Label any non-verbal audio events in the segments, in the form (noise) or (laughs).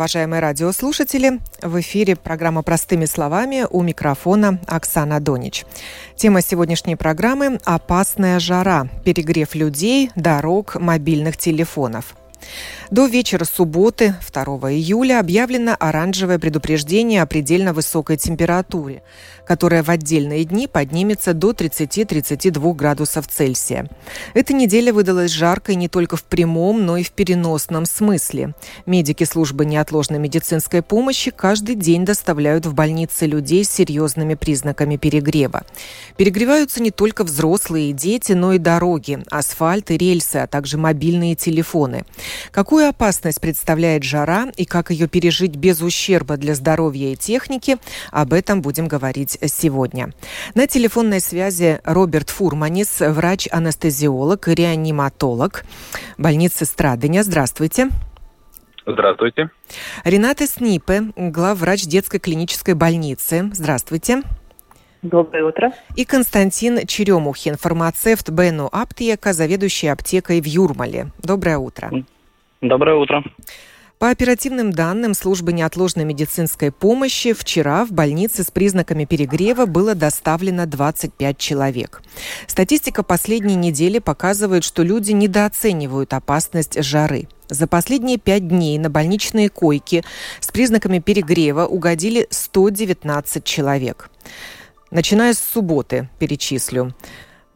Уважаемые радиослушатели. В эфире программа «Простыми словами» у микрофона Оксана Донич. Тема сегодняшней программы – «Опасная жара. Перегрев людей, дорог, мобильных телефонов». До вечера субботы, 2 июля, объявлено оранжевое предупреждение о предельно высокой температуре, которая в отдельные дни поднимется до 30-32 градусов Цельсия. Эта неделя выдалась жаркой не только в прямом, но и в переносном смысле. Медики службы неотложной медицинской помощи каждый день доставляют в больницы людей с серьезными признаками перегрева. Перегреваются не только взрослые и дети, но и дороги, асфальт и рельсы, а также мобильные телефоны. Какую опасность представляет жара и как ее пережить без ущерба для здоровья и техники, об этом будем говорить сегодня. На телефонной связи Роберт Фурманис, врач-анестезиолог и реаниматолог больницы Страдыня. Здравствуйте. Здравствуйте. Рената Снипе, главврач детской клинической больницы. Здравствуйте. Доброе утро. И Константин Черемухин, фармацевт Бену Аптека, заведующий аптекой в Юрмале. Доброе утро. Доброе утро. По оперативным данным службы неотложной медицинской помощи, вчера в больнице с признаками перегрева было доставлено 25 человек. Статистика последней недели показывает, что люди недооценивают опасность жары. За последние пять дней на больничные койки с признаками перегрева угодили 119 человек. Начиная с субботы, перечислю.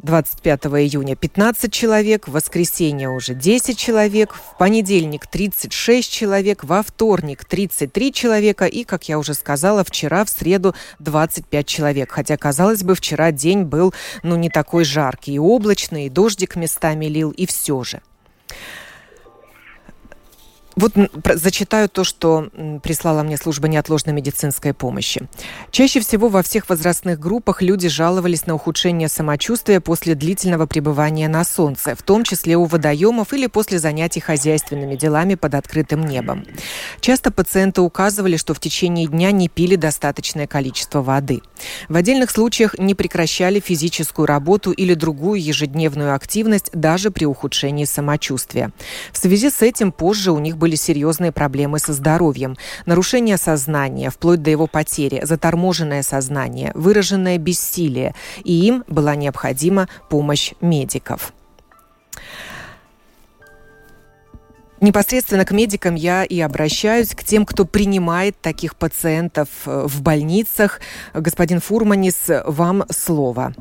25 июня 15 человек, в воскресенье уже 10 человек, в понедельник 36 человек, во вторник 33 человека и, как я уже сказала, вчера в среду 25 человек. Хотя, казалось бы, вчера день был ну не такой жаркий, и облачный, и дождик местами лил, и все же. Вот зачитаю то, что прислала мне служба неотложной медицинской помощи. Чаще всего во всех возрастных группах люди жаловались на ухудшение самочувствия после длительного пребывания на солнце, в том числе у водоемов или после занятий хозяйственными делами под открытым небом. Часто пациенты указывали, что в течение дня не пили достаточное количество воды. В отдельных случаях не прекращали физическую работу или другую ежедневную активность даже при ухудшении самочувствия. В связи с этим позже у них серьезные проблемы со здоровьем, нарушение сознания, вплоть до его потери, заторможенное сознание, выраженное бессилие, и им была необходима помощь медиков. Непосредственно к медикам я и обращаюсь, к тем, кто принимает таких пациентов э, в больницах. Господин Фурманис, вам слово.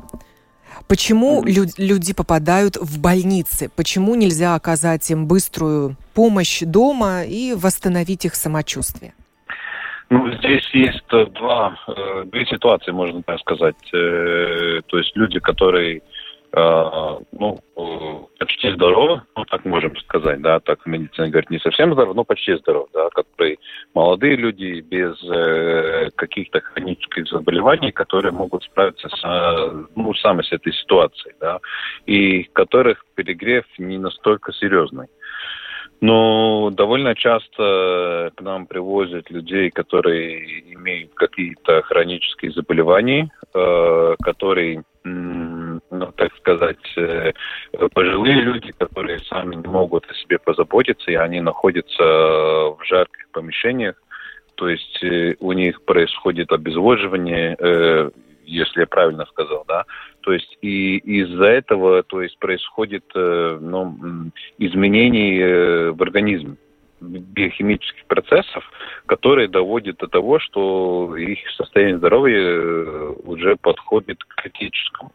Почему лю- люди попадают в больницы? Почему нельзя оказать им быструю помощь дома и восстановить их самочувствие? Ну, здесь есть два, э, две ситуации, можно так сказать. Э, то есть люди, которые ну, э, почти здоровы, ну, так можем сказать, да, так медицина говорит, не совсем здоров, но почти здоров, да, которые молодые люди без э, каких-то хронических заболеваний, которые могут справиться с, ну, сами с этой ситуацией, да, и которых перегрев не настолько серьезный. Но довольно часто к нам привозят людей, которые имеют какие-то хронические заболевания, э, которые ну, так сказать, э, пожилые люди, которые сами не могут о себе позаботиться, и они находятся в жарких помещениях, то есть э, у них происходит обезвоживание, э, если я правильно сказал, да. То есть и из-за этого, то есть происходит ну, изменений э, в организме биохимических процессов, которые доводят до того, что их состояние здоровья э, уже подходит к критическому.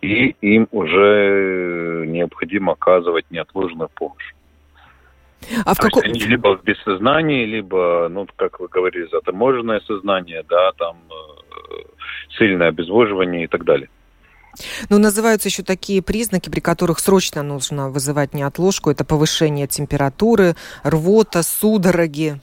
И им уже необходимо оказывать неотложную помощь. А в каком... они либо в бессознании, либо, ну, как вы говорили, заторможенное сознание, да, там э, сильное обезвоживание и так далее. Ну, называются еще такие признаки, при которых срочно нужно вызывать неотложку. Это повышение температуры, рвота, судороги.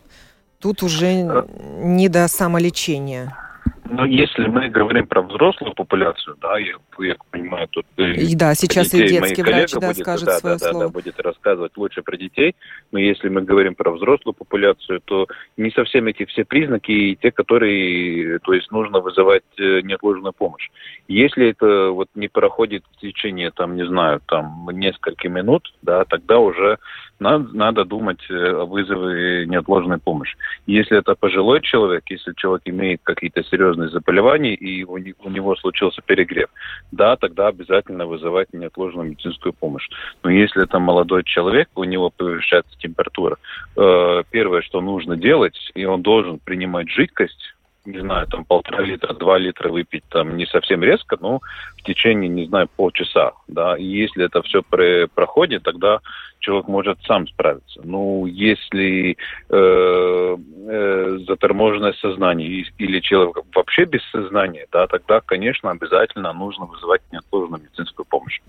Тут уже э. не до самолечения. Но если мы говорим про взрослую популяцию, да, я, я понимаю, тут э, и, да, сейчас детей, и детский врач да, будет, скажет да, свое да, слово. Да, да, будет рассказывать лучше про детей, но если мы говорим про взрослую популяцию, то не совсем эти все признаки и те, которые, то есть нужно вызывать э, неотложную помощь. Если это вот не проходит в течение, там, не знаю, там, нескольких минут, да, тогда уже надо, надо думать э, о вызове неотложной помощи. Если это пожилой человек, если человек имеет какие-то серьезные заболевания и у, у него случился перегрев, да, тогда обязательно вызывать неотложную медицинскую помощь. Но если это молодой человек, у него повышается температура, э, первое, что нужно делать, и он должен принимать жидкость, не знаю, там полтора литра, два литра выпить, там не совсем резко, но в течение, не знаю, полчаса, да, и если это все про проходит, тогда человек может сам справиться. Ну, если э, э, заторможенное сознание или человек вообще без сознания, да, тогда, конечно, обязательно нужно вызывать неотложную медицинскую помощь.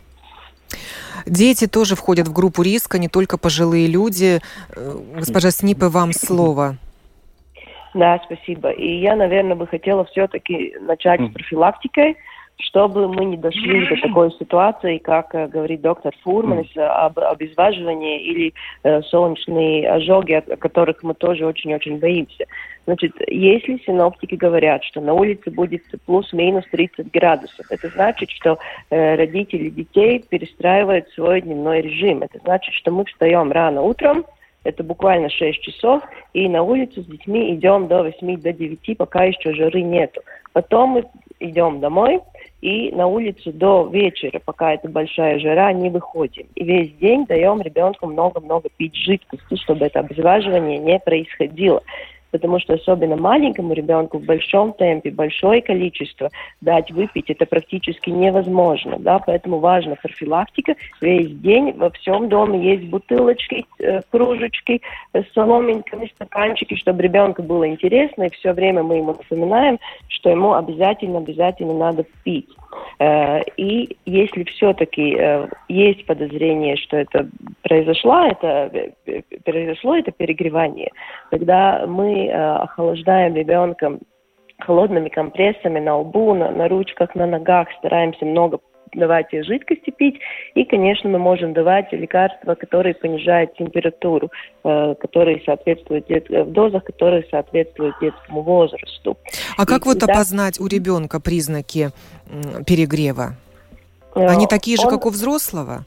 Дети тоже входят в группу риска, не только пожилые люди. Э, госпожа Снипы, вам слово. Да, спасибо. И я, наверное, бы хотела все-таки начать с профилактикой, чтобы мы не дошли до (clears throat) такой ситуации, как э, говорит доктор Фурман, об обезваживании или э, солнечные ожоги, о которых мы тоже очень-очень боимся. Значит, если синоптики говорят, что на улице будет плюс-минус 30 градусов, это значит, что э, родители детей перестраивают свой дневной режим. Это значит, что мы встаем рано утром, это буквально 6 часов, и на улицу с детьми идем до 8, до 9, пока еще жары нету. Потом мы идем домой, и на улицу до вечера, пока это большая жара, не выходим. И весь день даем ребенку много-много пить жидкости, чтобы это обезваживание не происходило потому что особенно маленькому ребенку в большом темпе большое количество дать выпить это практически невозможно, да, поэтому важна профилактика. Весь день во всем доме есть бутылочки, э, кружечки с соломинками, стаканчики, чтобы ребенку было интересно, и все время мы ему напоминаем, что ему обязательно, обязательно надо пить. Э, и если все-таки э, есть подозрение, что это произошло, это произошло это перегревание, тогда мы э, охлаждаем ребенка холодными компрессами на лбу, на, на ручках, на ногах, стараемся много давать жидкости пить. И, конечно, мы можем давать лекарства, которые понижают температуру, э, которые соответствуют дет... в дозах, которые соответствуют детскому возрасту. А как и, вот да, опознать у ребенка признаки перегрева? Они такие же, он... как у взрослого?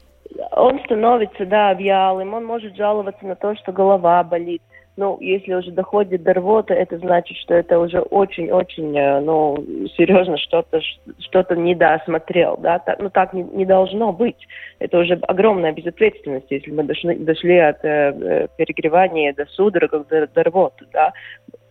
Он становится, да, вялым, он может жаловаться на то, что голова болит, ну, если уже доходит до рвоты, это значит, что это уже очень-очень, э, ну, серьезно что-то что-то недосмотрел, да, так, ну, так не, не должно быть. Это уже огромная безответственность, если мы дошли, дошли от э, э перегревания до судорог, до, до рвоты, да.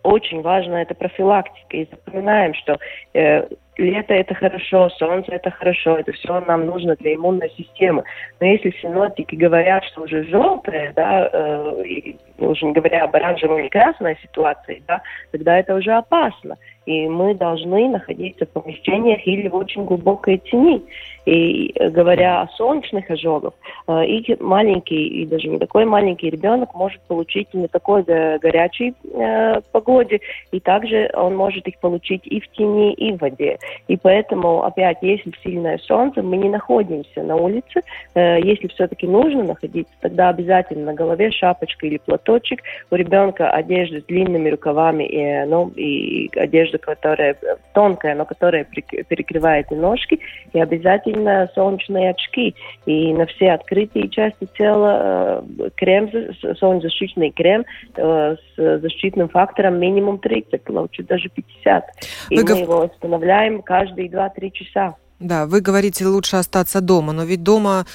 Очень важно это профилактика, и запоминаем, что э, лето это хорошо, солнце это хорошо, это все нам нужно для иммунной системы. Но если синоптики говорят, что уже желтое, да, э, и, уже не говоря об оранжевой и красной ситуации, да, тогда это уже опасно. И мы должны находиться в помещениях или в очень глубокой тени. И э, говоря о солнечных ожогах, э, и маленький, и даже не такой маленький ребенок может получить на такой горячей э, погоде, и также он может их получить и в тени, и в воде. И поэтому, опять, если сильное солнце, мы не находимся на улице. Если все-таки нужно находиться, тогда обязательно на голове шапочка или платочек, у ребенка одежда с длинными рукавами, и, ну, и одежда, которая тонкая, но которая перекрывает и ножки, и обязательно солнечные очки. И на все открытые части тела э, крем, солнцезащитный крем э, с защитным фактором минимум 30, лучше даже 50. И Вы мы его устанавливаем каждые 2-3 часа. Да, вы говорите, лучше остаться дома, но ведь дома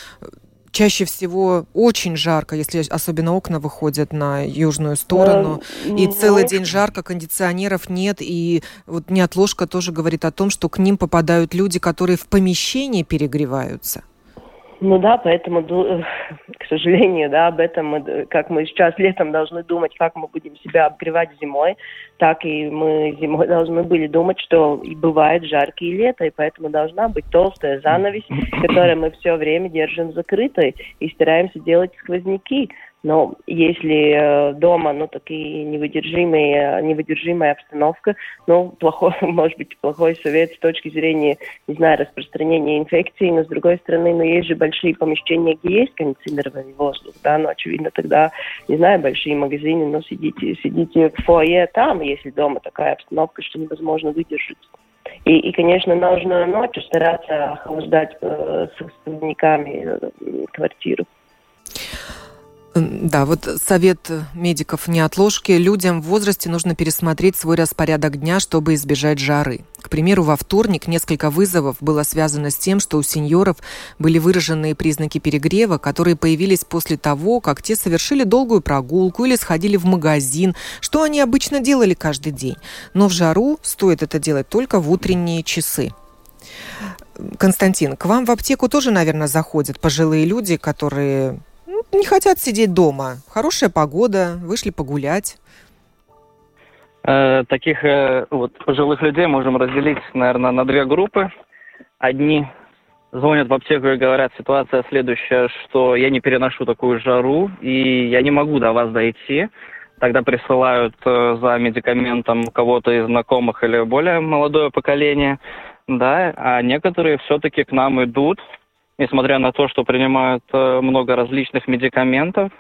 чаще всего очень жарко, если особенно окна выходят на южную сторону, да, и целый день жарко, кондиционеров нет, и вот неотложка тоже говорит о том, что к ним попадают люди, которые в помещении перегреваются. Ну да, поэтому, (laughs) к сожалению, да, об этом мы, как мы сейчас летом должны думать, как мы будем себя обгревать зимой, так и мы зимой (laughs) должны были думать, что и бывает жаркие лето, и поэтому должна быть толстая занавесь, которую мы все время держим закрытой и стараемся делать сквозняки. Но если э, дома, ну, такие невыдержимые, невыдержимая обстановка, ну, плохой, (laughs) может быть, плохой совет с точки зрения, не знаю, распространения инфекции, но, с другой стороны, ну, есть же большие помещения, где есть кондиционированный воздух, да, но, очевидно, тогда, не знаю, большие магазины, но сидите, сидите в фойе там, если дома такая обстановка, что невозможно выдержать. И, и, конечно, нужно ночью стараться охлаждать э, с э, квартиру. Да, вот совет медиков неотложки. Людям в возрасте нужно пересмотреть свой распорядок дня, чтобы избежать жары. К примеру, во вторник несколько вызовов было связано с тем, что у сеньоров были выраженные признаки перегрева, которые появились после того, как те совершили долгую прогулку или сходили в магазин, что они обычно делали каждый день. Но в жару стоит это делать только в утренние часы. Константин, к вам в аптеку тоже, наверное, заходят пожилые люди, которые не хотят сидеть дома. Хорошая погода, вышли погулять. Э, таких э, вот пожилых людей можем разделить, наверное, на две группы. Одни звонят в аптеку и говорят, ситуация следующая, что я не переношу такую жару, и я не могу до вас дойти. Тогда присылают э, за медикаментом кого-то из знакомых или более молодое поколение. Да, а некоторые все-таки к нам идут, несмотря на то, что принимают э, много различных медикаментов.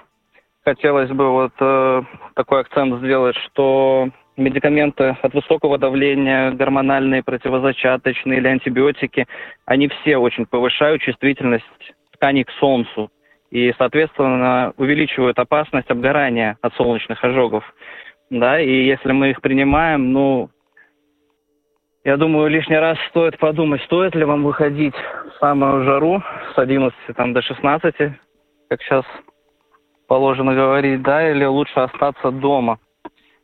Хотелось бы вот э, такой акцент сделать, что медикаменты от высокого давления, гормональные, противозачаточные или антибиотики, они все очень повышают чувствительность тканей к солнцу и, соответственно, увеличивают опасность обгорания от солнечных ожогов. Да, и если мы их принимаем, ну, я думаю, лишний раз стоит подумать, стоит ли вам выходить в самую жару с 11 там, до 16, как сейчас положено говорить, да, или лучше остаться дома.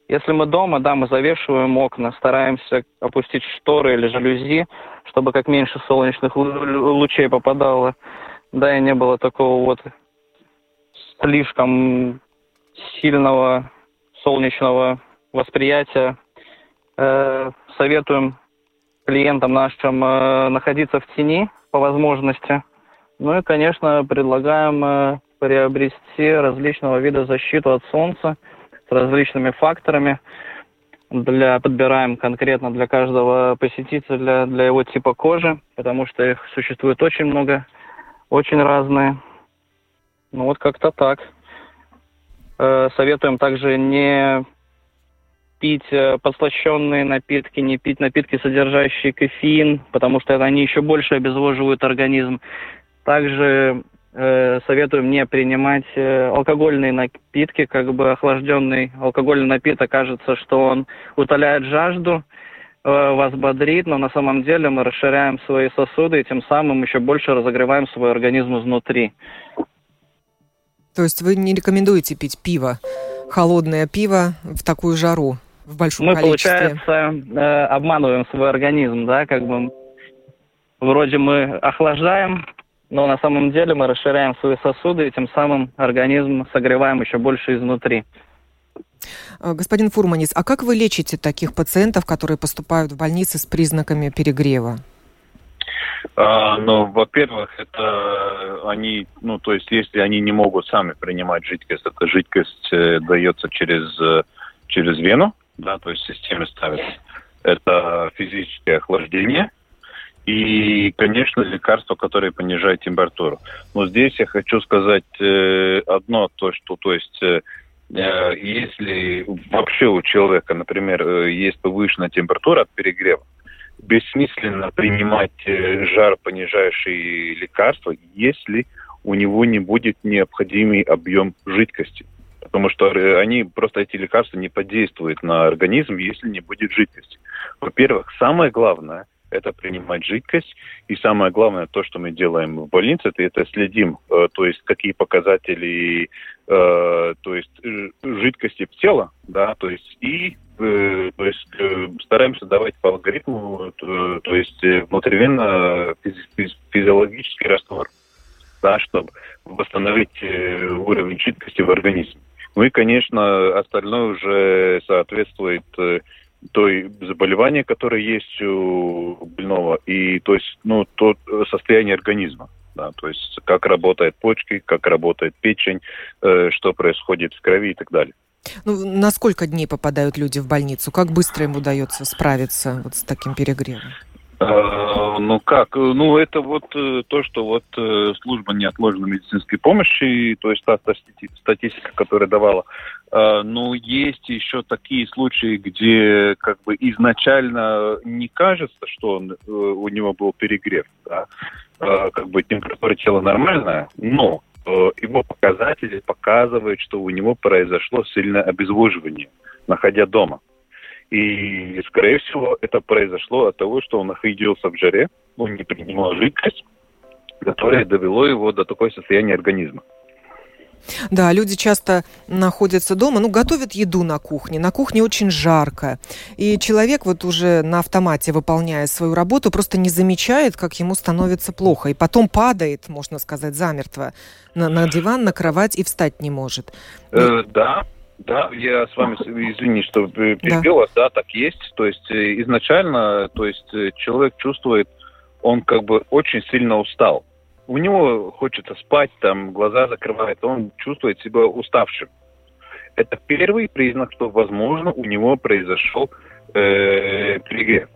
Если мы дома, да, мы завешиваем окна, стараемся опустить шторы или жалюзи, чтобы как меньше солнечных лучей попадало, да, и не было такого вот слишком сильного солнечного восприятия. Э, советуем клиентам нашим э, находиться в тени по возможности. Ну и, конечно, предлагаем э, приобрести различного вида защиту от солнца с различными факторами. Для, подбираем конкретно для каждого посетителя, для его типа кожи, потому что их существует очень много, очень разные. Ну вот как-то так. Э, советуем также не пить э, подслащенные напитки, не пить напитки, содержащие кофеин, потому что они еще больше обезвоживают организм. Также э, советуем не принимать э, алкогольные напитки, как бы охлажденный алкогольный напиток, кажется, что он утоляет жажду, э, вас бодрит, но на самом деле мы расширяем свои сосуды и тем самым еще больше разогреваем свой организм изнутри. То есть вы не рекомендуете пить пиво, холодное пиво в такую жару? В большом мы, количестве. получается, э, обманываем свой организм, да, как бы вроде мы охлаждаем, но на самом деле мы расширяем свои сосуды и тем самым организм согреваем еще больше изнутри. Э, господин Фурманис, а как вы лечите таких пациентов, которые поступают в больницы с признаками перегрева? А, ну, во-первых, это они, ну, то есть, если они не могут сами принимать жидкость, эта жидкость э, дается через, э, через вену, да, то есть в системе ставится. Это физическое охлаждение и, конечно, лекарства, которые понижают температуру. Но здесь я хочу сказать э, одно, то, что, то есть, э, если вообще у человека, например, есть повышенная температура от перегрева, бессмысленно принимать жар понижающие лекарства, если у него не будет необходимый объем жидкости. Потому что они просто эти лекарства не подействуют на организм, если не будет жидкости. Во-первых, самое главное – это принимать жидкость. И самое главное, то, что мы делаем в больнице, это, это следим, э, то есть какие показатели, э, то есть жидкости в тело, да, то есть и э, то есть э, стараемся давать по алгоритму, то, то есть внутривенно физи физиологический раствор, да, чтобы восстановить уровень жидкости в организме. Ну и, конечно, остальное уже соответствует той заболевания, которое есть у больного, и то есть, ну, то состояние организма. Да, то есть как работает почки, как работает печень, э, что происходит в крови и так далее. Ну, на сколько дней попадают люди в больницу? Как быстро им удается справиться вот с таким перегревом? Э, ну как? Ну это вот э, то, что вот э, служба неотложной медицинской помощи, то есть та статистика, которая давала. Ну есть еще такие случаи, где как бы изначально не кажется, что он, у него был перегрев, да? как бы температура тела нормальная, но его показатели показывают, что у него произошло сильное обезвоживание, находя дома. И, скорее всего, это произошло от того, что он находился в жаре, он не принимал жидкость, которая довело его до такой состояния организма. Да, люди часто находятся дома, ну, готовят еду на кухне. На кухне очень жарко. И человек вот уже на автомате, выполняя свою работу, просто не замечает, как ему становится плохо. И потом падает, можно сказать, замертво на, на диван, на кровать и встать не может. Э, да, да, я с вами, извини, что перебил вас, да. да, так есть. То есть э, изначально, то есть э, человек чувствует, он как бы очень сильно устал. У него хочется спать, там глаза закрывает, он чувствует себя уставшим. Это первый признак, что, возможно, у него произошел э, перегрев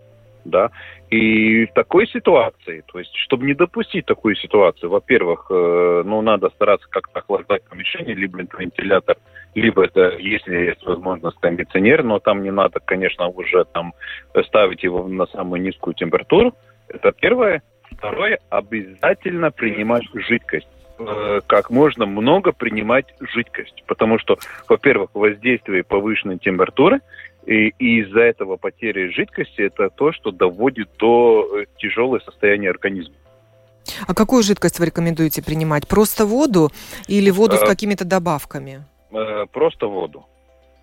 да. И в такой ситуации, то есть, чтобы не допустить такую ситуацию, во-первых, э, ну, надо стараться как-то охлаждать помещение, либо вентилятор, либо это, если есть возможность, кондиционер, но там не надо, конечно, уже там ставить его на самую низкую температуру. Это первое. Второе, обязательно принимать жидкость э, как можно много принимать жидкость. Потому что, во-первых, воздействие повышенной температуры и, и из-за этого потери жидкости это то, что доводит до э, тяжелого состояния организма. А какую жидкость вы рекомендуете принимать? Просто воду или воду с э, какими-то добавками? Э, просто воду.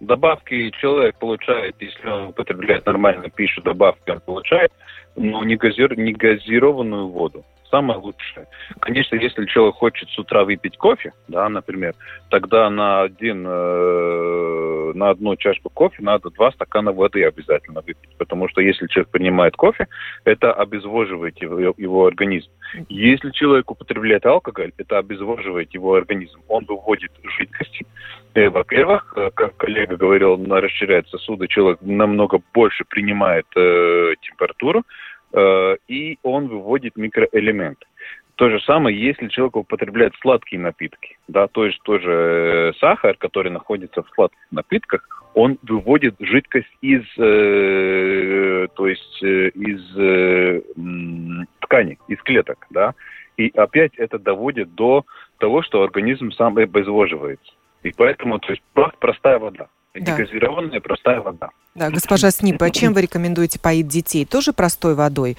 Добавки человек получает, если он употребляет нормально пищу, добавки он получает, но не, газир, не газированную воду самое лучшее. Конечно, если человек хочет с утра выпить кофе, да, например, тогда на один, э, на одну чашку кофе надо два стакана воды обязательно выпить, потому что если человек принимает кофе, это обезвоживает его, его организм. Если человек употребляет алкоголь, это обезвоживает его организм. Он выводит жидкости. Э, во-первых, э, как коллега говорил, расширяет сосуды, человек намного больше принимает э, температуру, и он выводит микроэлементы. То же самое, если человек употребляет сладкие напитки, да, то есть тоже э, сахар, который находится в сладких напитках, он выводит жидкость из, э, то есть э, из э, ткани, из клеток, да, и опять это доводит до того, что организм сам обезвоживается. И поэтому, то есть простая вода. Да. Негазированная простая вода. Да, госпожа Снипа, а чем вы (laughs) рекомендуете поить детей? Тоже простой водой?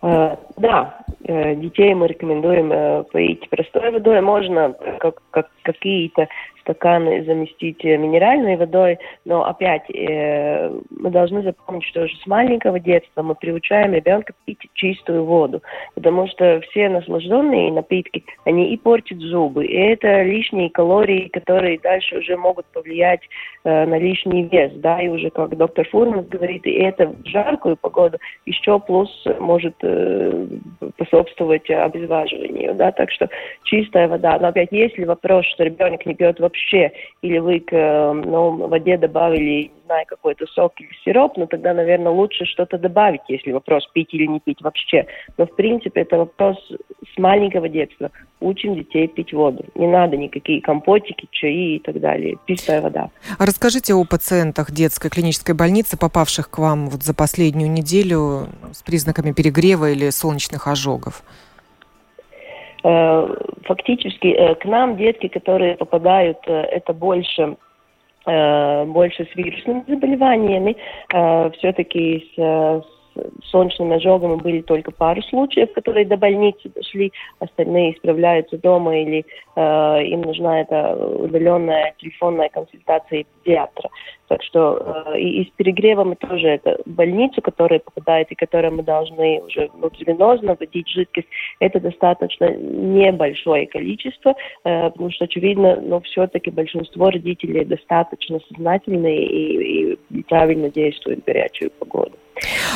Uh, да, uh, детей мы рекомендуем uh, поить простой водой. Можно как, как, какие-то стаканы заместить э, минеральной водой, но опять э, мы должны запомнить, что уже с маленького детства мы приучаем ребенка пить чистую воду, потому что все наслажденные напитки, они и портят зубы, и это лишние калории, которые дальше уже могут повлиять э, на лишний вес, да, и уже как доктор Фурман говорит, и это в жаркую погоду еще плюс может э, способствовать обезвоживанию, да, так что чистая вода, но опять если вопрос, что ребенок не пьет вообще вообще, или вы к ну, воде добавили, не знаю, какой-то сок или сироп, ну тогда, наверное, лучше что-то добавить, если вопрос пить или не пить вообще. Но, в принципе, это вопрос с маленького детства. Учим детей пить воду. Не надо никакие компотики, чаи и так далее. Чистая вода. А расскажите о пациентах детской клинической больницы, попавших к вам вот за последнюю неделю с признаками перегрева или солнечных ожогов. Э, фактически э, к нам детки, которые попадают, э, это больше больше с вирусными заболеваниями, все-таки с, солнечными ожогами были только пару случаев, которые до больницы дошли, остальные исправляются дома или э, им нужна эта удаленная телефонная консультация педиатра. Так что э, и, и с перегревом тоже это больницу, которая попадает и которой мы должны уже внутривенозно вводить жидкость, это достаточно небольшое количество, э, потому что, очевидно, но все-таки большинство родителей достаточно сознательные и, и правильно действуют в горячую погоду.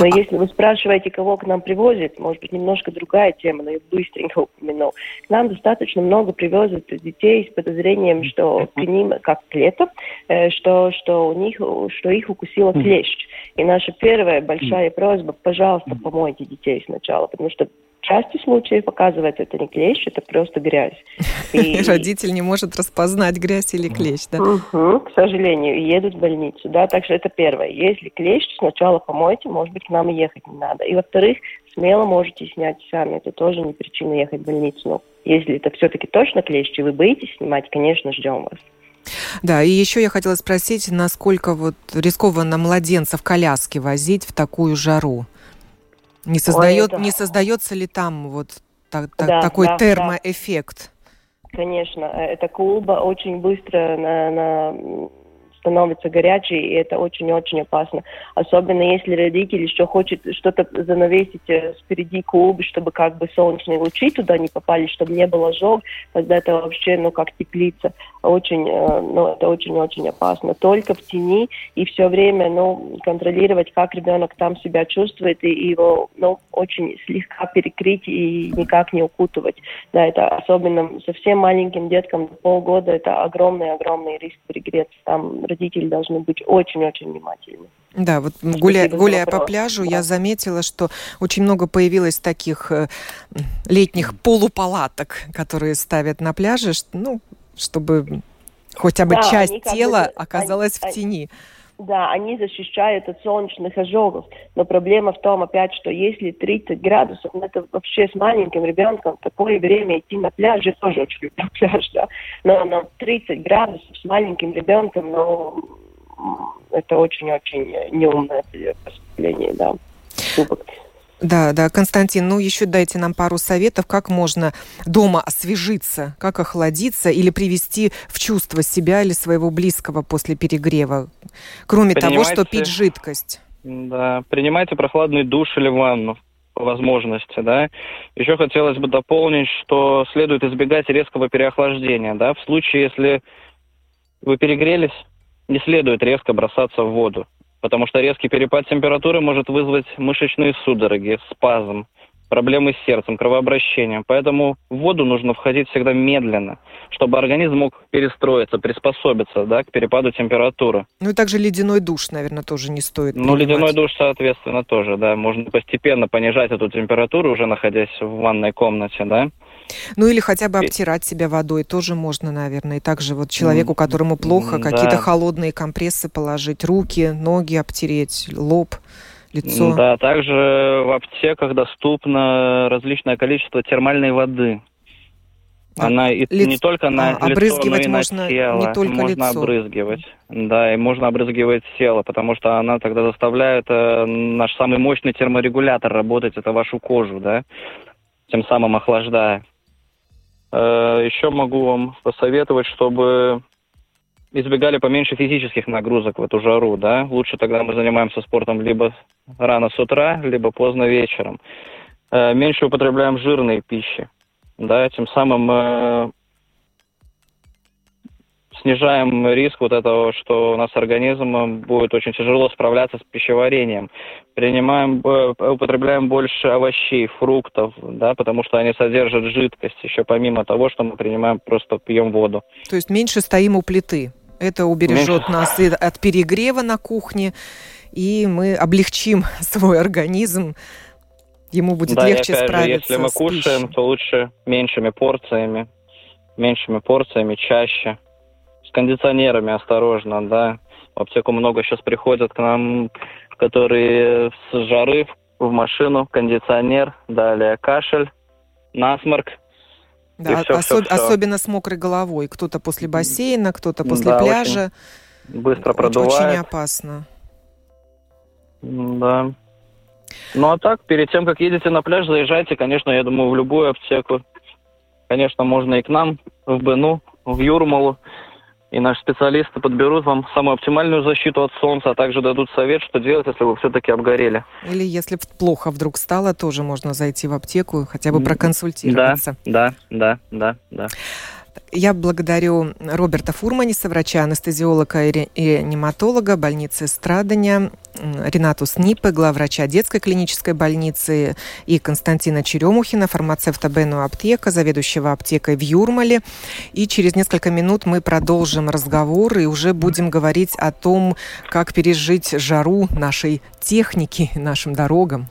Но если вы спрашиваете, кого к нам привозят, может быть, немножко другая тема, но я быстренько упомяну. К нам достаточно много привозят детей с подозрением, что к ним, как к лету, э, что, что, у них, что их укусила клещ. И наша первая большая просьба, пожалуйста, помойте детей сначала, потому что части случаев оказывается это не клещ, это просто грязь. (laughs) И... Родитель не может распознать грязь или клещ, да? Угу, к сожалению, едут в больницу, да, так что это первое. Если клещ, сначала помойте, может быть, к нам ехать не надо. И во-вторых, смело можете снять сами, это тоже не причина ехать в больницу. Но если это все-таки точно клещ, и вы боитесь снимать, конечно, ждем вас. Да, и еще я хотела спросить, насколько вот рискованно младенца в коляске возить в такую жару? Не, создает, Ой, это... не создается ли там вот так, да, такой да, термоэффект? Да. Конечно, э, эта клуба очень быстро на, на становится горячей, и это очень-очень опасно. Особенно если родитель еще хочет что-то занавесить э, спереди клуба, чтобы как бы солнечные лучи туда не попали, чтобы не было жог, тогда это вообще, ну, как теплица. Очень, э, ну, это очень-очень опасно. Только в тени и все время, ну, контролировать, как ребенок там себя чувствует, и его, ну, очень слегка перекрыть и никак не укутывать. Да, это особенно совсем маленьким деткам полгода это огромный-огромный риск перегреться. Там родители должны быть очень-очень внимательны. Да, вот гуля, гуляя по пляжу, да. я заметила, что очень много появилось таких э, летних полупалаток, которые ставят на пляже, ну, чтобы хотя бы да, часть тела бы, оказалась они, в тени. Да, они защищают от солнечных ожогов. Но проблема в том, опять, что если 30 градусов, ну, это вообще с маленьким ребенком такое время идти на пляж, я тоже очень люблю (laughs) пляж, да. Но, но 30 градусов с маленьким ребенком, ну, это очень-очень неумное поступление, да. Да, да, Константин, ну еще дайте нам пару советов, как можно дома освежиться, как охладиться или привести в чувство себя или своего близкого после перегрева, кроме того, что пить жидкость. Да, принимайте прохладный душ или ванну по возможности, да. Еще хотелось бы дополнить, что следует избегать резкого переохлаждения, да. В случае, если вы перегрелись, не следует резко бросаться в воду потому что резкий перепад температуры может вызвать мышечные судороги, спазм, проблемы с сердцем, кровообращением. Поэтому в воду нужно входить всегда медленно, чтобы организм мог перестроиться, приспособиться да, к перепаду температуры. Ну и также ледяной душ, наверное, тоже не стоит. Ну, ледяной душ, соответственно, тоже, да. Можно постепенно понижать эту температуру, уже находясь в ванной комнате, да. Ну или хотя бы обтирать себя водой тоже можно, наверное. И также вот человеку, которому плохо, да. какие-то холодные компрессы положить, руки, ноги обтереть, лоб лицо. Да, также в аптеках доступно различное количество термальной воды. Она и Лиц... не только на а, лицо, но и на тело. Не только можно лицо. обрызгивать. Да, и можно обрызгивать тело, потому что она тогда заставляет э, наш самый мощный терморегулятор работать, это вашу кожу, да, тем самым охлаждая. Э, еще могу вам посоветовать, чтобы избегали поменьше физических нагрузок в эту жару, да. Лучше тогда мы занимаемся спортом либо рано с утра, либо поздно вечером. Э, меньше употребляем жирные пищи, да, тем самым э, снижаем риск вот этого, что у нас организм будет очень тяжело справляться с пищеварением. Принимаем, употребляем больше овощей, фруктов, да, потому что они содержат жидкость, еще помимо того, что мы принимаем, просто пьем воду. То есть меньше стоим у плиты. Это убережет меньше... нас и от перегрева на кухне, и мы облегчим (laughs) свой организм ему будет да, легче и опять справиться. Же, если мы кушаем, то лучше меньшими порциями, меньшими порциями, чаще. С кондиционерами осторожно, да. В аптеку много сейчас приходят к нам, которые с жары в машину, кондиционер, далее кашель, насморк. Да, все, особ- все, все. особенно с мокрой головой. Кто-то после бассейна, кто-то после да, пляжа. быстро продувает. Очень опасно. Да. Ну а так, перед тем, как едете на пляж, заезжайте, конечно, я думаю, в любую аптеку. Конечно, можно и к нам, в Бену, в Юрмалу. И наши специалисты подберут вам самую оптимальную защиту от солнца, а также дадут совет, что делать, если вы все-таки обгорели. Или если плохо вдруг стало, тоже можно зайти в аптеку и хотя бы проконсультироваться. Да, да, да, да, да. Я благодарю Роберта Фурманиса, врача-анестезиолога и реаниматолога больницы Страдания, Ренату Снипе, главврача детской клинической больницы, и Константина Черемухина, фармацевта Бену Аптека, заведующего аптекой в Юрмале. И через несколько минут мы продолжим разговор и уже будем говорить о том, как пережить жару нашей техники, нашим дорогам.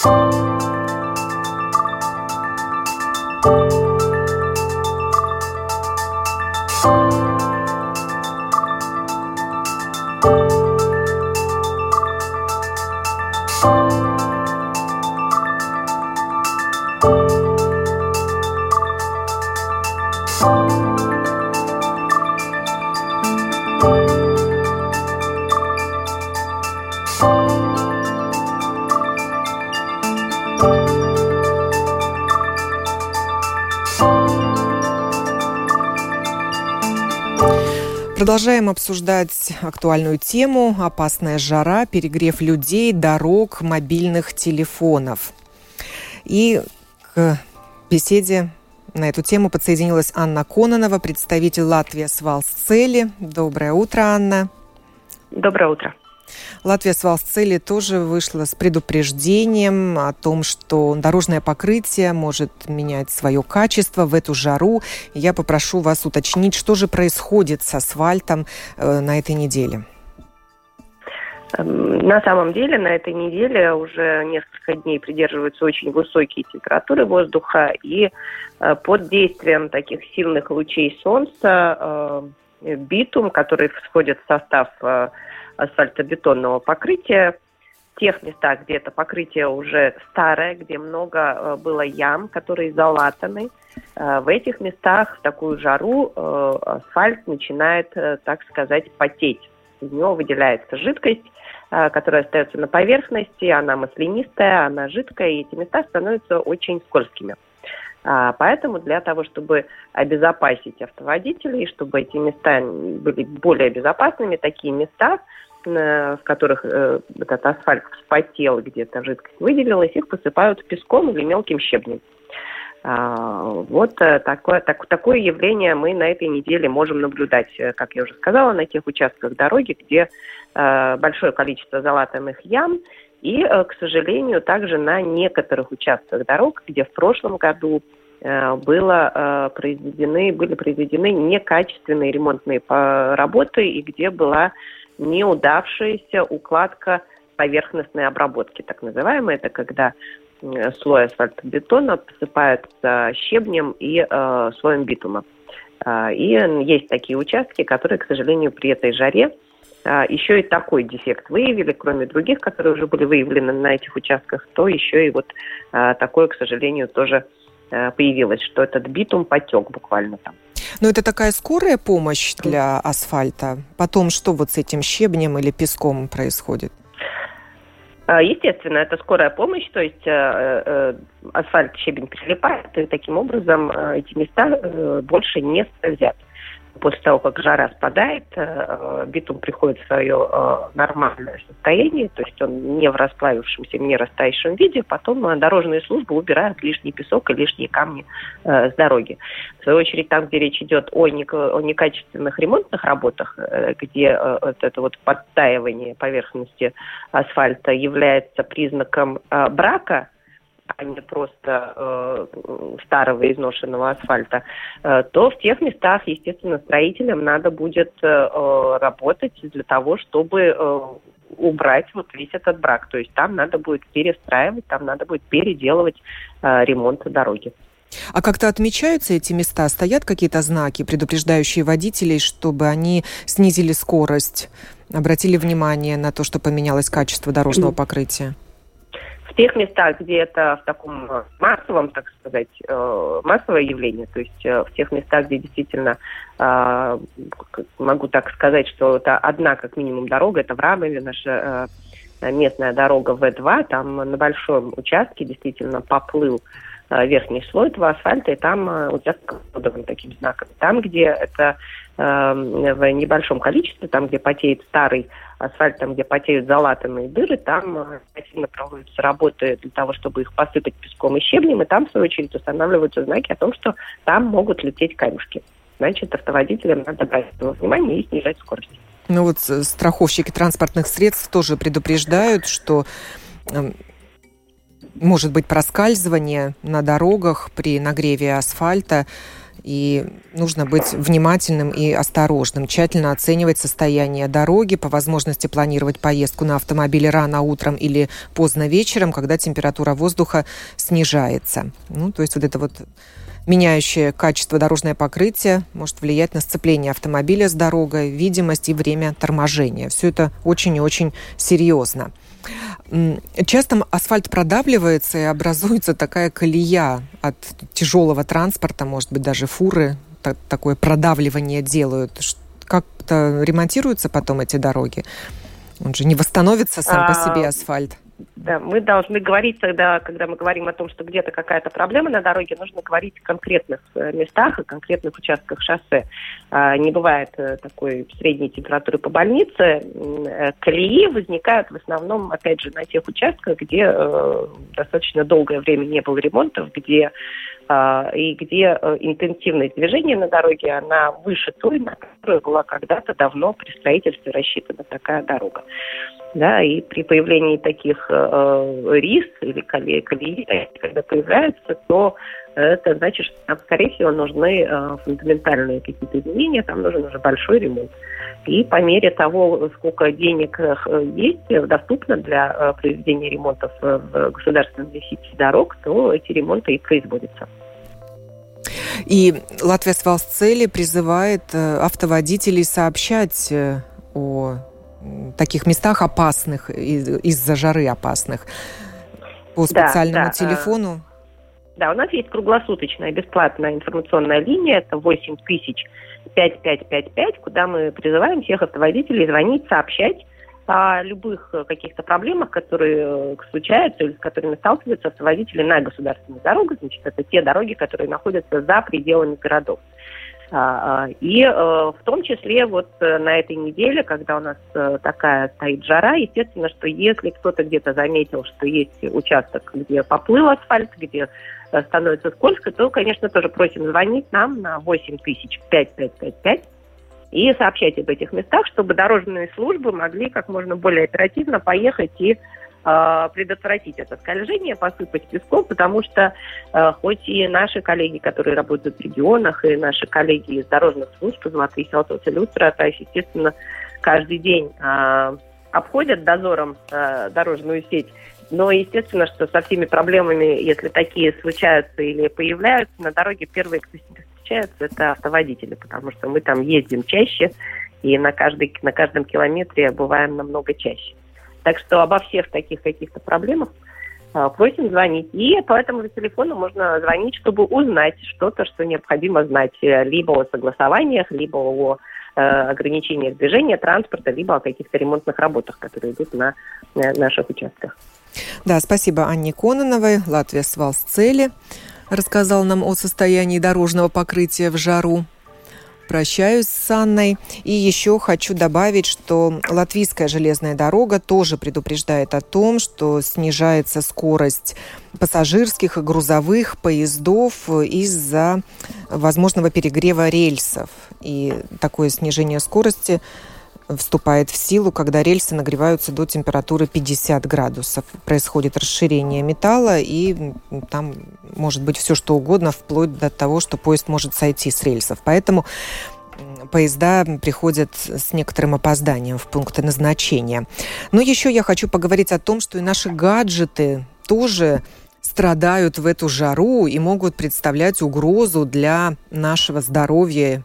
thank you. Продолжаем обсуждать актуальную тему «Опасная жара, перегрев людей, дорог, мобильных телефонов». И к беседе на эту тему подсоединилась Анна Кононова, представитель Латвии Свалсцели. Доброе утро, Анна. Доброе утро. Латвия с Валсцели тоже вышла с предупреждением о том, что дорожное покрытие может менять свое качество в эту жару. Я попрошу вас уточнить, что же происходит с асфальтом э, на этой неделе. Эм, на самом деле на этой неделе уже несколько дней придерживаются очень высокие температуры воздуха, и э, под действием таких сильных лучей солнца э, битум, который входит в состав асфальтобетонного покрытия. В тех местах, где это покрытие уже старое, где много э, было ям, которые залатаны, э, в этих местах в такую жару э, асфальт начинает, так сказать, потеть. Из него выделяется жидкость, которая остается на поверхности, она маслянистая, она жидкая, и эти места становятся очень скользкими. А, поэтому для того, чтобы обезопасить автоводителей, чтобы эти места были более безопасными, такие места Э, в которых э, этот асфальт вспотел, где-то жидкость выделилась, их посыпают песком или мелким щебнем. А, вот э, такое, так, такое явление мы на этой неделе можем наблюдать, как я уже сказала, на тех участках дороги, где большое количество залатанных ям, и, к сожалению, также на некоторых участках дорог, где в прошлом году было произведены, были произведены некачественные ремонтные работы и где была неудавшаяся укладка поверхностной обработки, так называемая. Это когда слой асфальтобетона посыпается щебнем и э, слоем битума. Э, и есть такие участки, которые, к сожалению, при этой жаре еще и такой дефект выявили, кроме других, которые уже были выявлены на этих участках, то еще и вот а, такое, к сожалению, тоже а, появилось, что этот битум потек буквально там. Но это такая скорая помощь для асфальта. Потом что вот с этим щебнем или песком происходит? Естественно, это скорая помощь, то есть асфальт, щебень прилипает, и таким образом эти места э, больше не скользят после того, как жара спадает, э, битум приходит в свое э, нормальное состояние, то есть он не в расплавившемся, не растаявшем виде, потом э, дорожные службы убирают лишний песок и лишние камни с дороги. В свою очередь, там, где речь идет о некачественных ремонтных работах, где вот это вот подтаивание поверхности асфальта является признаком брака, а не просто э, старого изношенного асфальта, э, то в тех местах, естественно, строителям надо будет э, работать для того, чтобы э, убрать вот весь этот брак. То есть там надо будет перестраивать, там надо будет переделывать э, ремонт дороги. А как-то отмечаются эти места? Стоят какие-то знаки, предупреждающие водителей, чтобы они снизили скорость, обратили внимание на то, что поменялось качество дорожного покрытия? Тех местах, где это в таком э, массовом, так сказать, э, массовое явление, то есть э, в тех местах, где действительно могу так сказать, что это одна как минимум дорога, это в Рамове наша местная дорога В2, там на большом участке действительно поплыл верхний слой этого асфальта, и там участок оборудован таким знаком. Там, где это в небольшом количестве, там, где потеет старый асфальт, там, где потеют залатанные дыры, там э, активно проводятся работы для того, чтобы их посыпать песком и щебнем, и там, в свою очередь, устанавливаются знаки о том, что там могут лететь камешки. Значит, автоводителям надо брать этого внимание и снижать скорость. Ну вот э, страховщики транспортных средств тоже предупреждают, что эм, может быть проскальзывание на дорогах при нагреве асфальта. И нужно быть внимательным и осторожным, тщательно оценивать состояние дороги, по возможности планировать поездку на автомобиле рано утром или поздно вечером, когда температура воздуха снижается. Ну, то есть вот это вот меняющее качество дорожное покрытие может влиять на сцепление автомобиля с дорогой, видимость и время торможения. Все это очень и очень серьезно. Часто асфальт продавливается и образуется такая колея от тяжелого транспорта, может быть, даже фуры такое продавливание делают. Как-то ремонтируются потом эти дороги? Он же не восстановится сам по себе а, асфальт. Да, мы должны говорить тогда, когда мы говорим о том, что где-то какая-то проблема на дороге, нужно говорить о конкретных э, местах и конкретных участках шоссе. А, не бывает э, такой средней температуры по больнице. Э, колеи возникают в основном, опять же, на тех участках, где достаточно долгое время не было ремонтов, где и где интенсивность движения на дороге, она выше той, на которую была когда-то давно при строительстве рассчитана такая дорога да, и при появлении таких э, рис или колеи, колеи, когда появляются, то это значит, что скорее всего, нужны э, фундаментальные какие-то изменения, там нужен уже большой ремонт. И по мере того, сколько денег э, есть доступно для э, проведения ремонтов в государственной сети дорог, то эти ремонты и производятся. И Латвия с Валсцели призывает э, автоводителей сообщать о таких местах опасных, из-за жары опасных, по специальному да, да, телефону? Да, у нас есть круглосуточная бесплатная информационная линия, это 8 тысяч 5555, куда мы призываем всех автоводителей звонить, сообщать о любых каких-то проблемах, которые э, случаются или с которыми сталкиваются автоводители на государственных дорогах. Значит, это те дороги, которые находятся за пределами городов. А, а, и э, в том числе вот э, на этой неделе, когда у нас э, такая стоит жара, естественно, что если кто-то где-то заметил, что есть участок, где поплыл асфальт, где становится скользко, то, конечно, тоже просим звонить нам на 8555 и сообщать об этих местах, чтобы дорожные службы могли как можно более оперативно поехать и предотвратить это скольжение, посыпать песком, потому что э, хоть и наши коллеги, которые работают в регионах, и наши коллеги из дорожных служб, из Латвии, Селтоса, Люстра, естественно, каждый день э, обходят дозором дорожную сеть, но, естественно, что со всеми проблемами, если такие случаются или появляются, на дороге первые, кто с ними встречаются, это автоводители, потому что мы там ездим чаще, и на, каждый, на каждом километре бываем намного чаще. Так что обо всех таких каких-то проблемах а, просим звонить. И по этому телефону можно звонить, чтобы узнать что-то, что необходимо знать, э, либо о согласованиях, либо о э, ограничениях движения транспорта, либо о каких-то ремонтных работах, которые идут на, на наших участках. Да, спасибо Анне Кононовой, Латвия Свалсцели рассказал нам о состоянии дорожного покрытия в жару прощаюсь с Анной. И еще хочу добавить, что Латвийская железная дорога тоже предупреждает о том, что снижается скорость пассажирских и грузовых поездов из-за возможного перегрева рельсов. И такое снижение скорости вступает в силу, когда рельсы нагреваются до температуры 50 градусов. Происходит расширение металла, и там может быть все что угодно, вплоть до того, что поезд может сойти с рельсов. Поэтому поезда приходят с некоторым опозданием в пункты назначения. Но еще я хочу поговорить о том, что и наши гаджеты тоже страдают в эту жару и могут представлять угрозу для нашего здоровья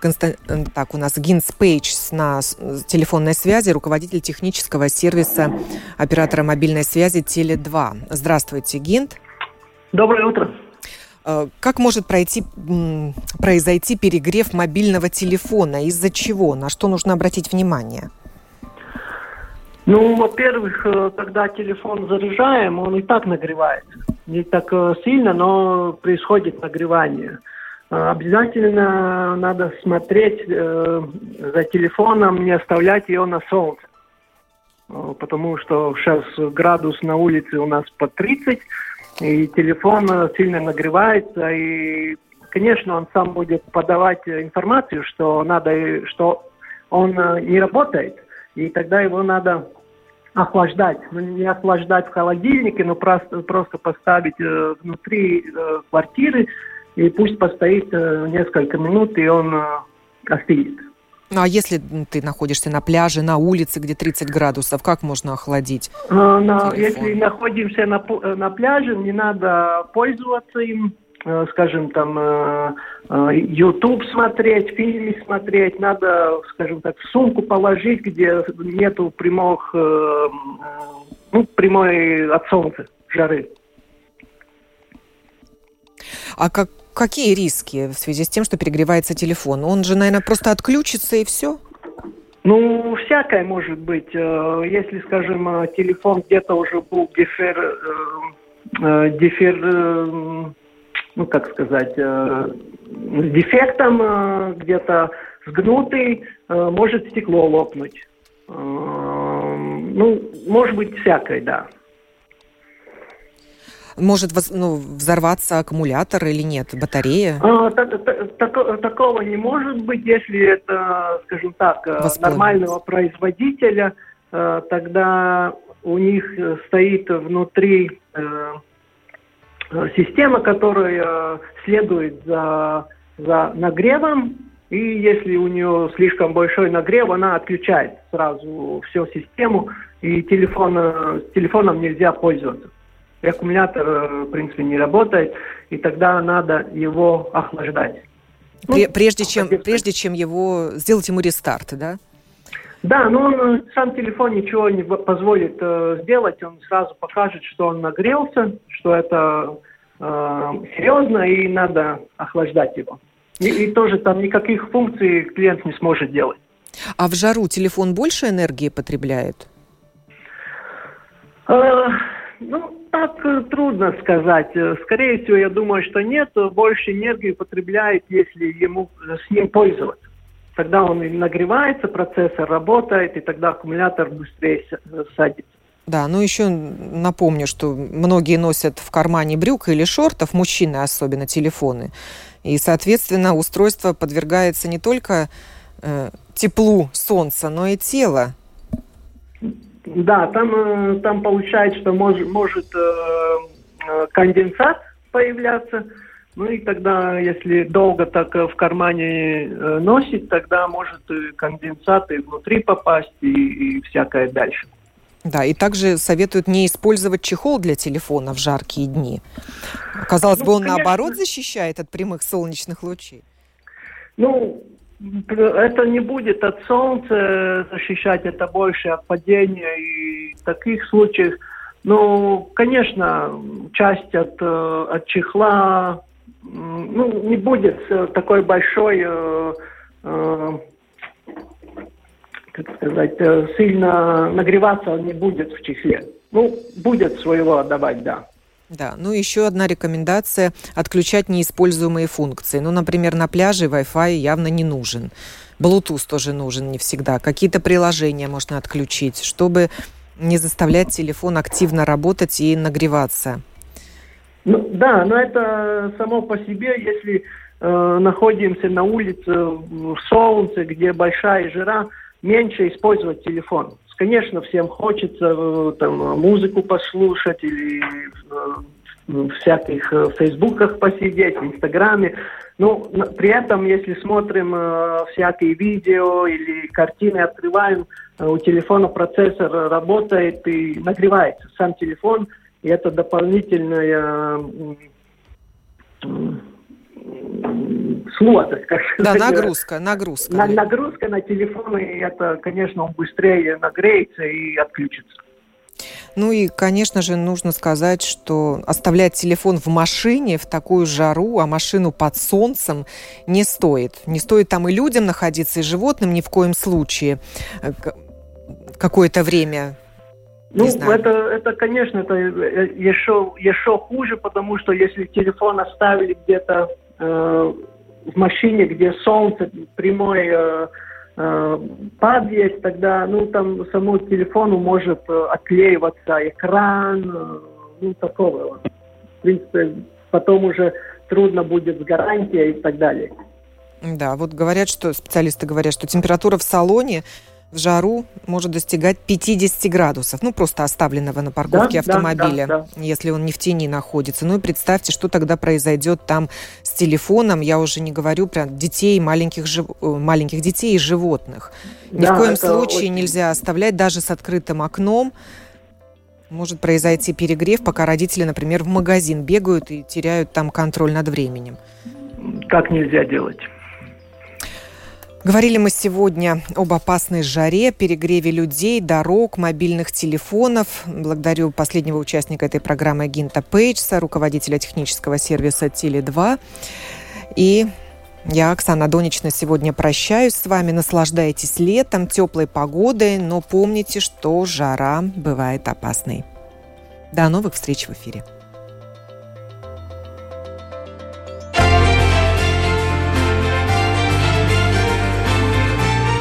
Констан... Так, у нас Гинс Пейдж на телефонной связи, руководитель технического сервиса оператора мобильной связи Теле2. Здравствуйте, Гинт. Доброе утро. Э, как может пройти, произойти перегрев мобильного телефона? Из-за чего? На что нужно обратить внимание? Ну, во-первых, э, когда телефон заряжаем, он и так нагревается. Не так э, сильно, но происходит нагревание. А, обязательно надо смотреть э, за телефоном, не оставлять ее на солнце. А, потому что сейчас градус на улице у нас по 30, и телефон э, сильно нагревается, и, конечно, он сам будет подавать информацию, что надо, что он э, не работает, и тогда его надо охлаждать. Ну, не охлаждать в холодильнике, но просто, просто поставить внутри квартиры, и пусть постоит э, несколько минут, и он э, остынет. Ну а если ты находишься на пляже, на улице, где 30 градусов, как можно охладить? А, на, если находимся на, э, на пляже, не надо пользоваться им, скажем, там, YouTube смотреть, фильмы смотреть, надо, скажем так, в сумку положить, где нету прямых, ну, прямой от солнца жары. А как, какие риски в связи с тем, что перегревается телефон? Он же, наверное, просто отключится и все? Ну, всякое может быть. Э, если, скажем, э, телефон где-то уже был дефер, э, дефер ну, как сказать, с дефектом, где-то сгнутый, может стекло лопнуть. Ну, может быть, всякое, да может ну, взорваться аккумулятор или нет, батарея? А, так, так, такого не может быть, если это, скажем так, э, нормального производителя, э, тогда у них стоит внутри э, система, которая следует за, за нагревом, и если у нее слишком большой нагрев, она отключает сразу всю систему, и телефон, телефоном нельзя пользоваться и аккумулятор, э, в принципе, не работает, и тогда надо его охлаждать. Ну, прежде, чем, прежде чем его сделать ему рестарт, да? Да, но он, э, сам телефон ничего не позволит э, сделать, он сразу покажет, что он нагрелся, что это э, серьезно и надо охлаждать его. И, и тоже там никаких функций клиент не сможет делать. А в жару телефон больше энергии потребляет? Э, ну, так э, трудно сказать. Э, скорее всего, я думаю, что нет. Больше энергии потребляет, если ему э, с ним пользоваться. Тогда он нагревается, процессор работает, и тогда аккумулятор быстрее садится. Да, ну еще напомню, что многие носят в кармане брюк или шортов, мужчины особенно, телефоны. И, соответственно, устройство подвергается не только э, теплу солнца, но и тела. Да, там, э, там получается, что мож, может э, э, конденсат появляться. Ну и тогда, если долго так в кармане носить, тогда может конденсат и внутри попасть и, и всякое дальше. Да, и также советуют не использовать чехол для телефона в жаркие дни. Казалось ну, бы, он конечно. наоборот защищает от прямых солнечных лучей. Ну, это не будет от солнца защищать, это больше от падения и таких случаях. Ну, конечно, часть от, э, от чехла ну, не будет такой большой, э, э, как сказать, сильно нагреваться не будет в чехле. Ну, будет своего отдавать, да. Да, ну еще одна рекомендация – отключать неиспользуемые функции. Ну, например, на пляже Wi-Fi явно не нужен. Bluetooth тоже нужен не всегда. Какие-то приложения можно отключить, чтобы не заставлять телефон активно работать и нагреваться. Ну, да, но это само по себе, если э, находимся на улице в солнце, где большая жара, меньше использовать телефон. Конечно, всем хочется э, там, музыку послушать или э, в всяких э, фейсбуках посидеть, в инстаграме. Ну, при этом, если смотрим э, всякие видео или картины, открываем, э, у телефона процессор работает и нагревается сам телефон, и это дополнительная слот, как Да, нагрузка, нагрузка. На, нагрузка на телефон, и это, конечно, он быстрее нагреется и отключится. Ну и, конечно же, нужно сказать, что оставлять телефон в машине в такую жару, а машину под солнцем не стоит. Не стоит там и людям находиться, и животным ни в коем случае э, какое-то время. Ну, это, это, конечно, это еще, э, еще хуже, потому что если телефон оставили где-то э, в машине, где солнце прямое э, падает, тогда, ну, там самому телефону может э, отклеиваться экран, э, ну, такого. В принципе, потом уже трудно будет с гарантией и так далее. Да, вот говорят, что специалисты говорят, что температура в салоне в жару может достигать 50 градусов, ну просто оставленного на парковке да, автомобиля, да, да, да. если он не в тени находится. Ну и представьте, что тогда произойдет там с телефоном, я уже не говорю про детей, маленьких, жив... Э, маленьких детей и животных. Ни да, в коем случае очень... нельзя оставлять даже с открытым окном. Может произойти перегрев, пока родители, например, в магазин бегают и теряют там контроль над временем. Как нельзя делать? Говорили мы сегодня об опасной жаре, перегреве людей, дорог, мобильных телефонов. Благодарю последнего участника этой программы Гинта Пейджса, руководителя технического сервиса Теле2. И я, Оксана Донична, сегодня прощаюсь с вами. Наслаждайтесь летом, теплой погодой, но помните, что жара бывает опасной. До новых встреч в эфире.